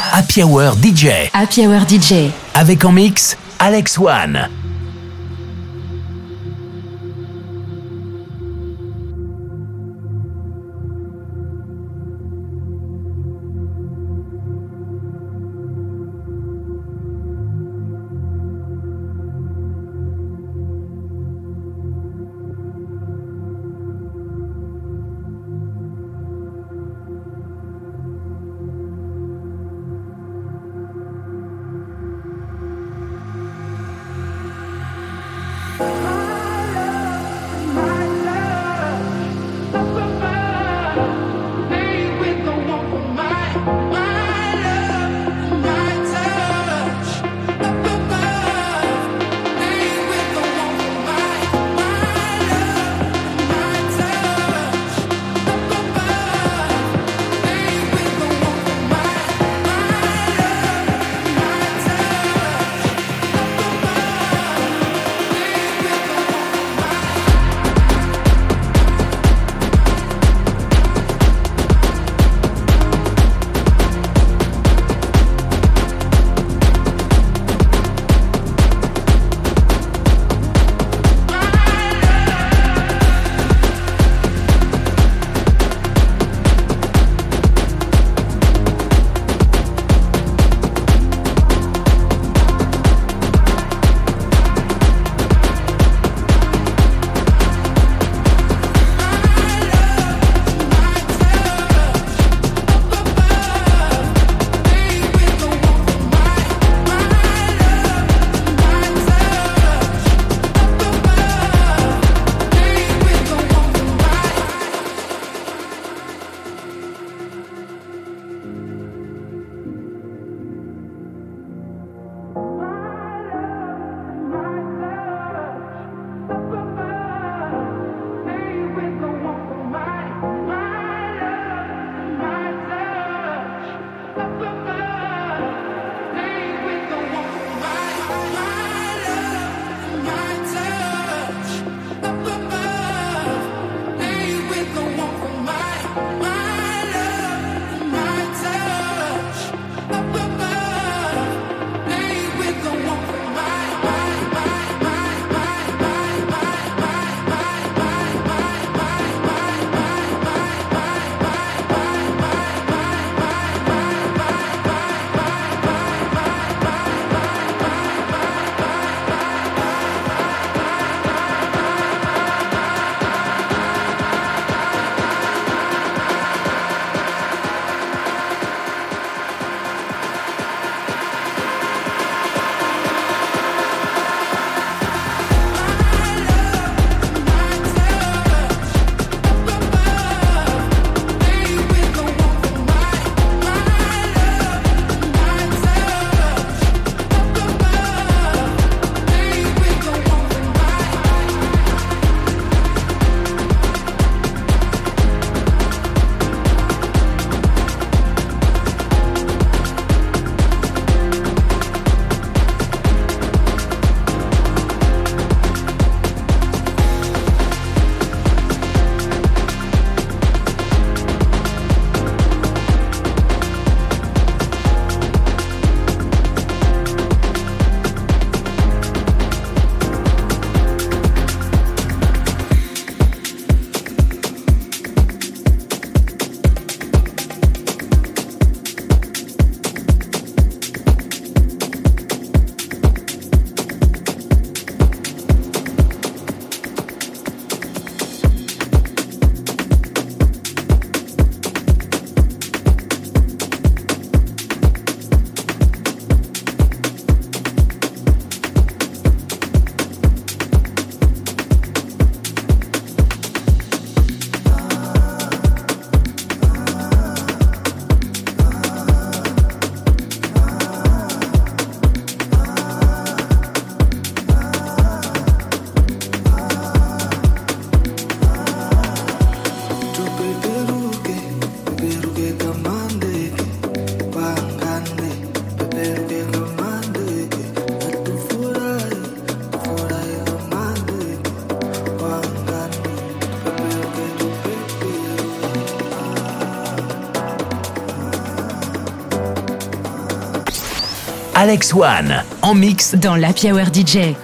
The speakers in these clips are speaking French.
Happy Hour DJ. Happy Hour DJ. Avec en mix, Alex One. Alex One en mix dans la Hour DJ.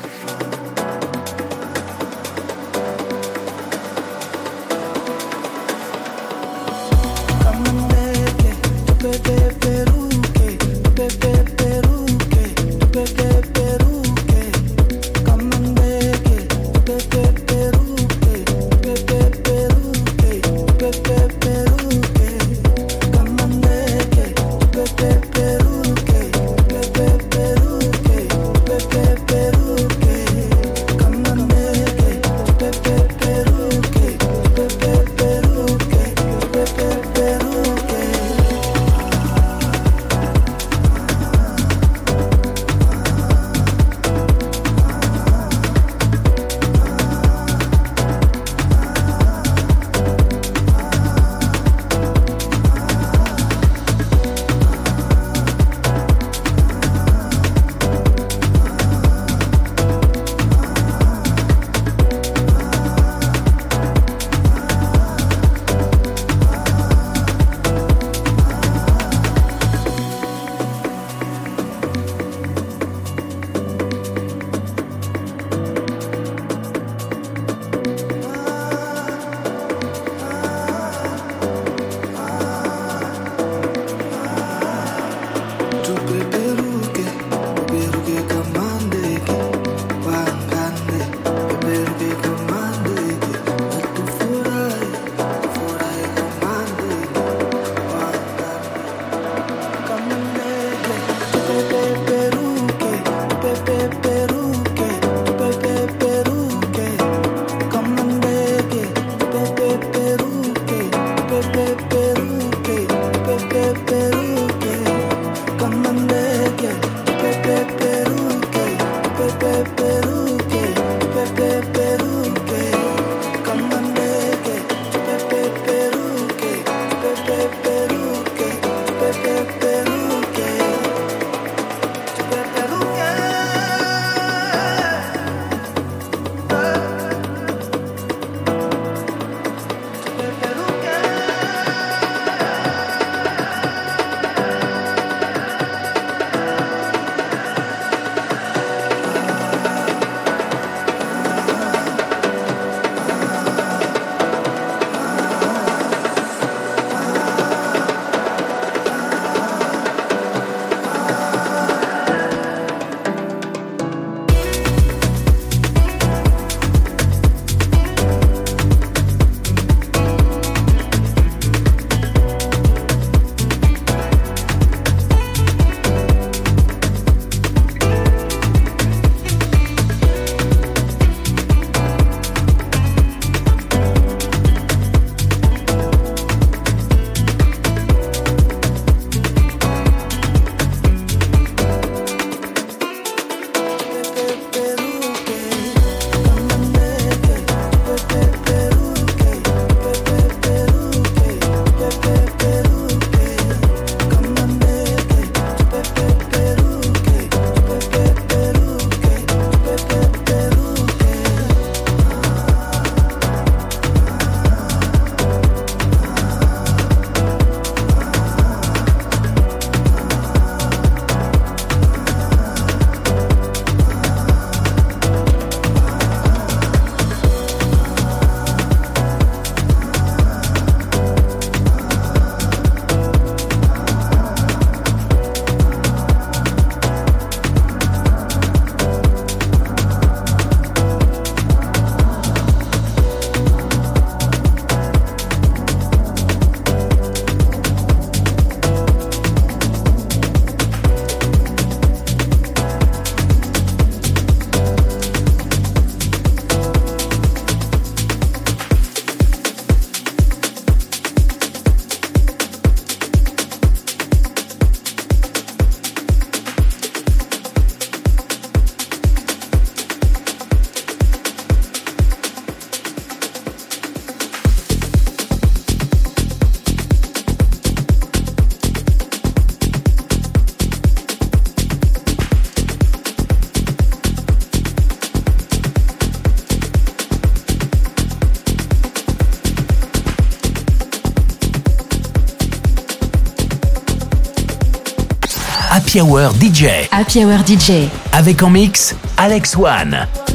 Happy Hour DJ. Happy Hour DJ. Avec en mix Alex One.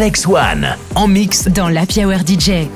Alex One, en mix dans la Hour DJ.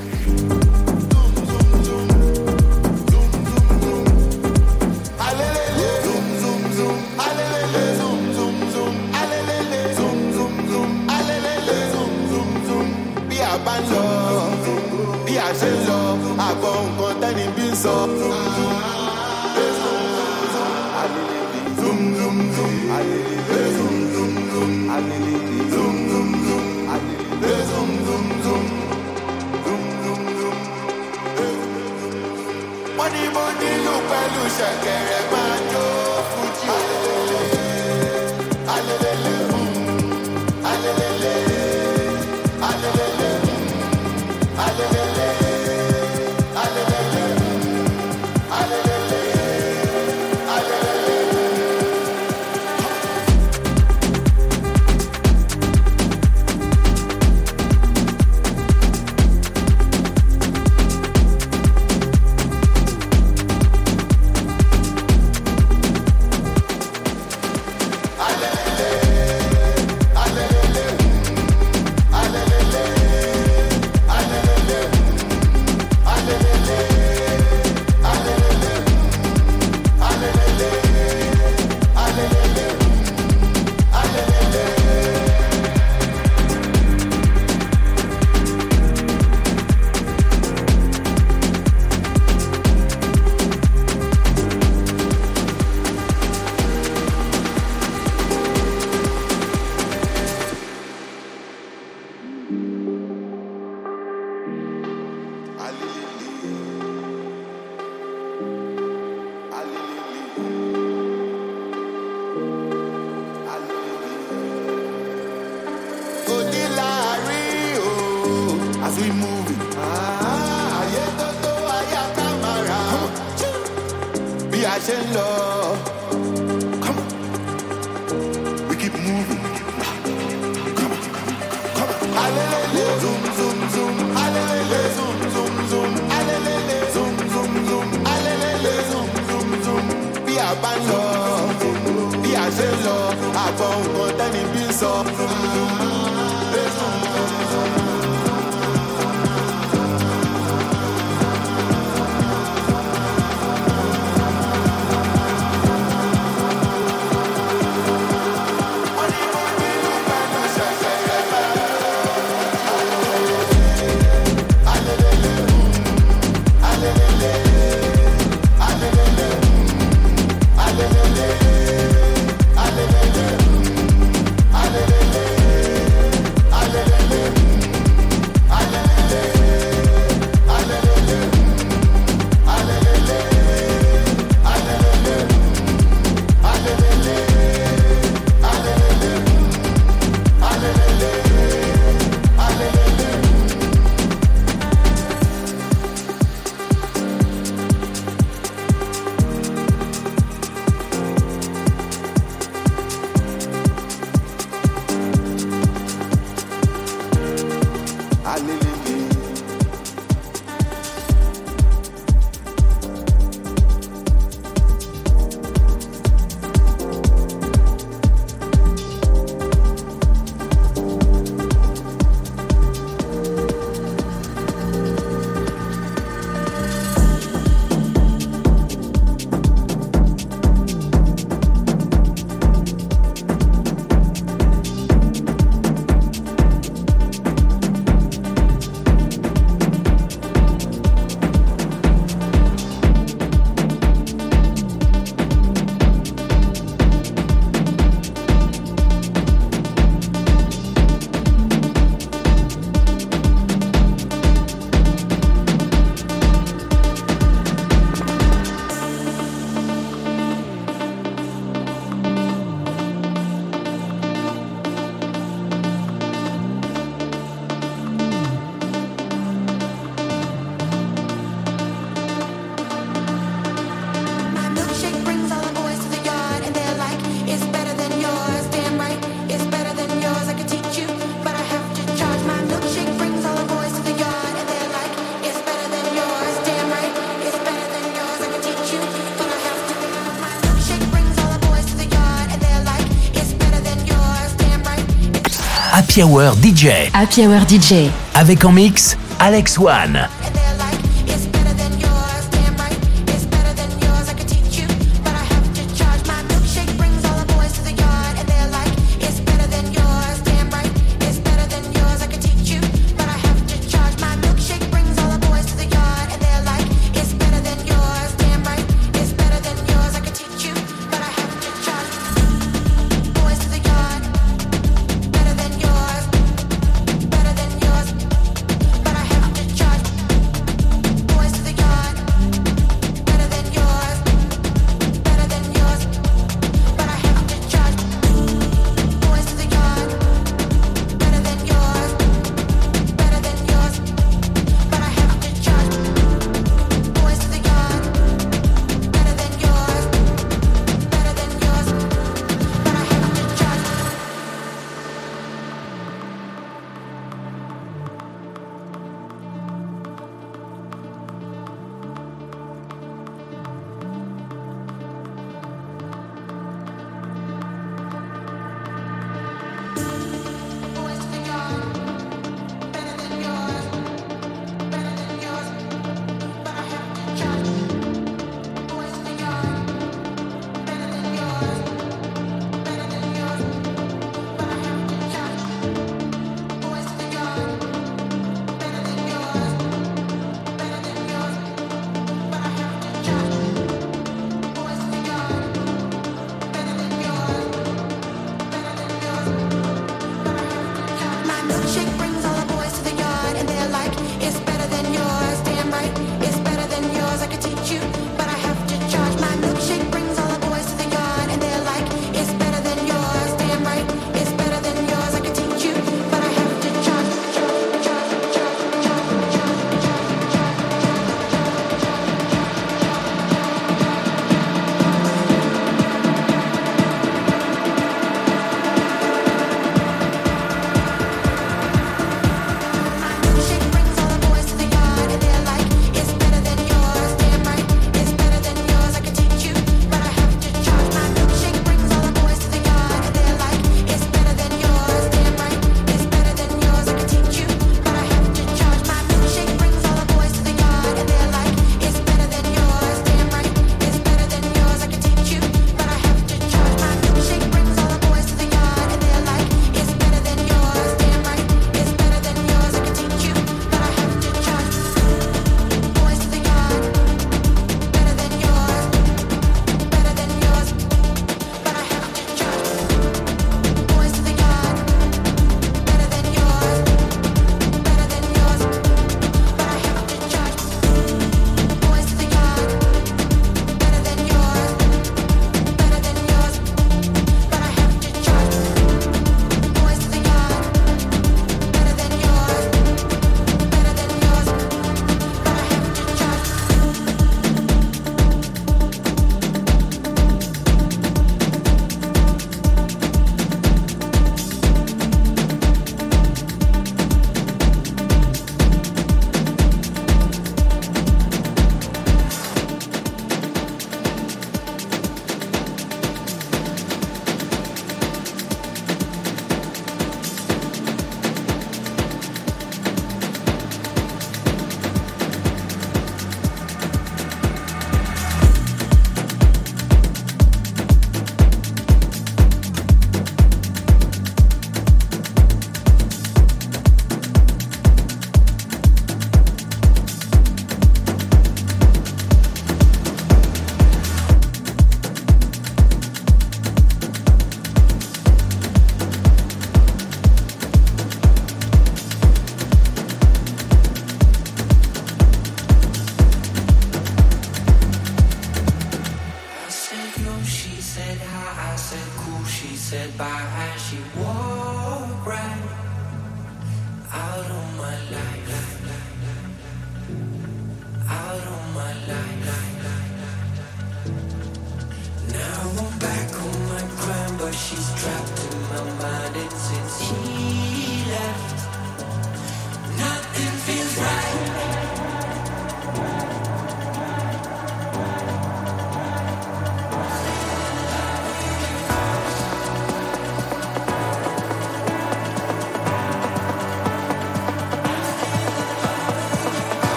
Happy Hour DJ. Happy Hour DJ. Avec en mix, Alex One.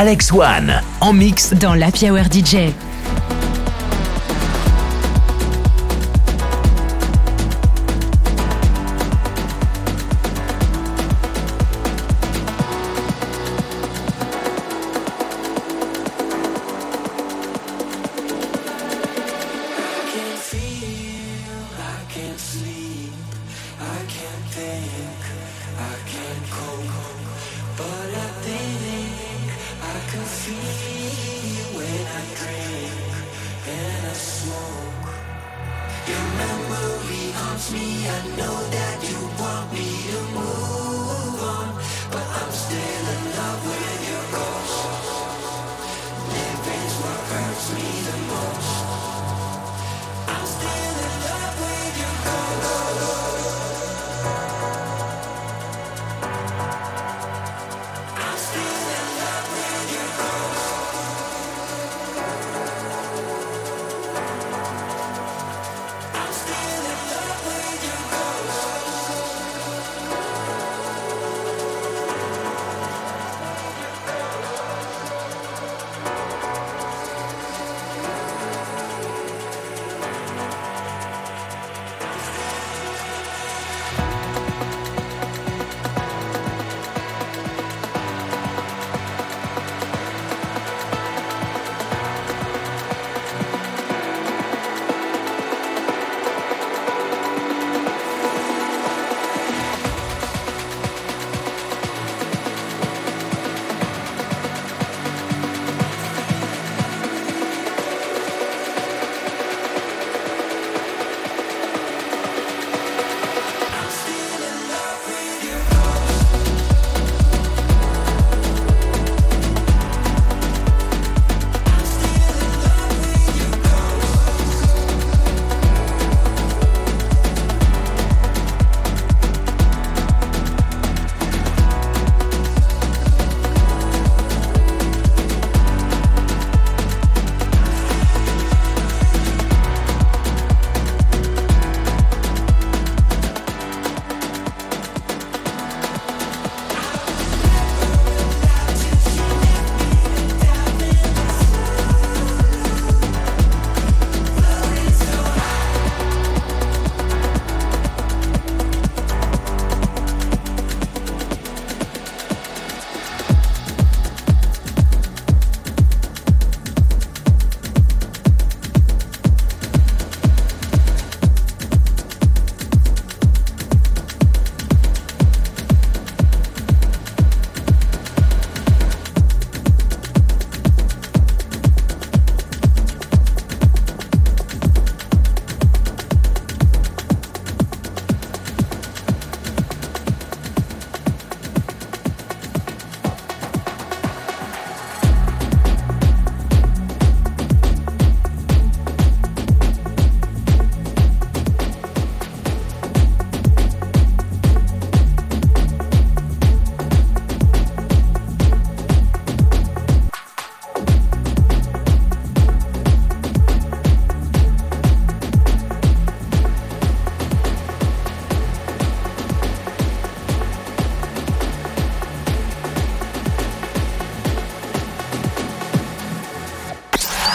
Alex One, en mix dans la Hour DJ.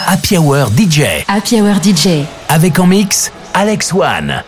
Happy Hour DJ. Happy Hour DJ. Avec en mix Alex One.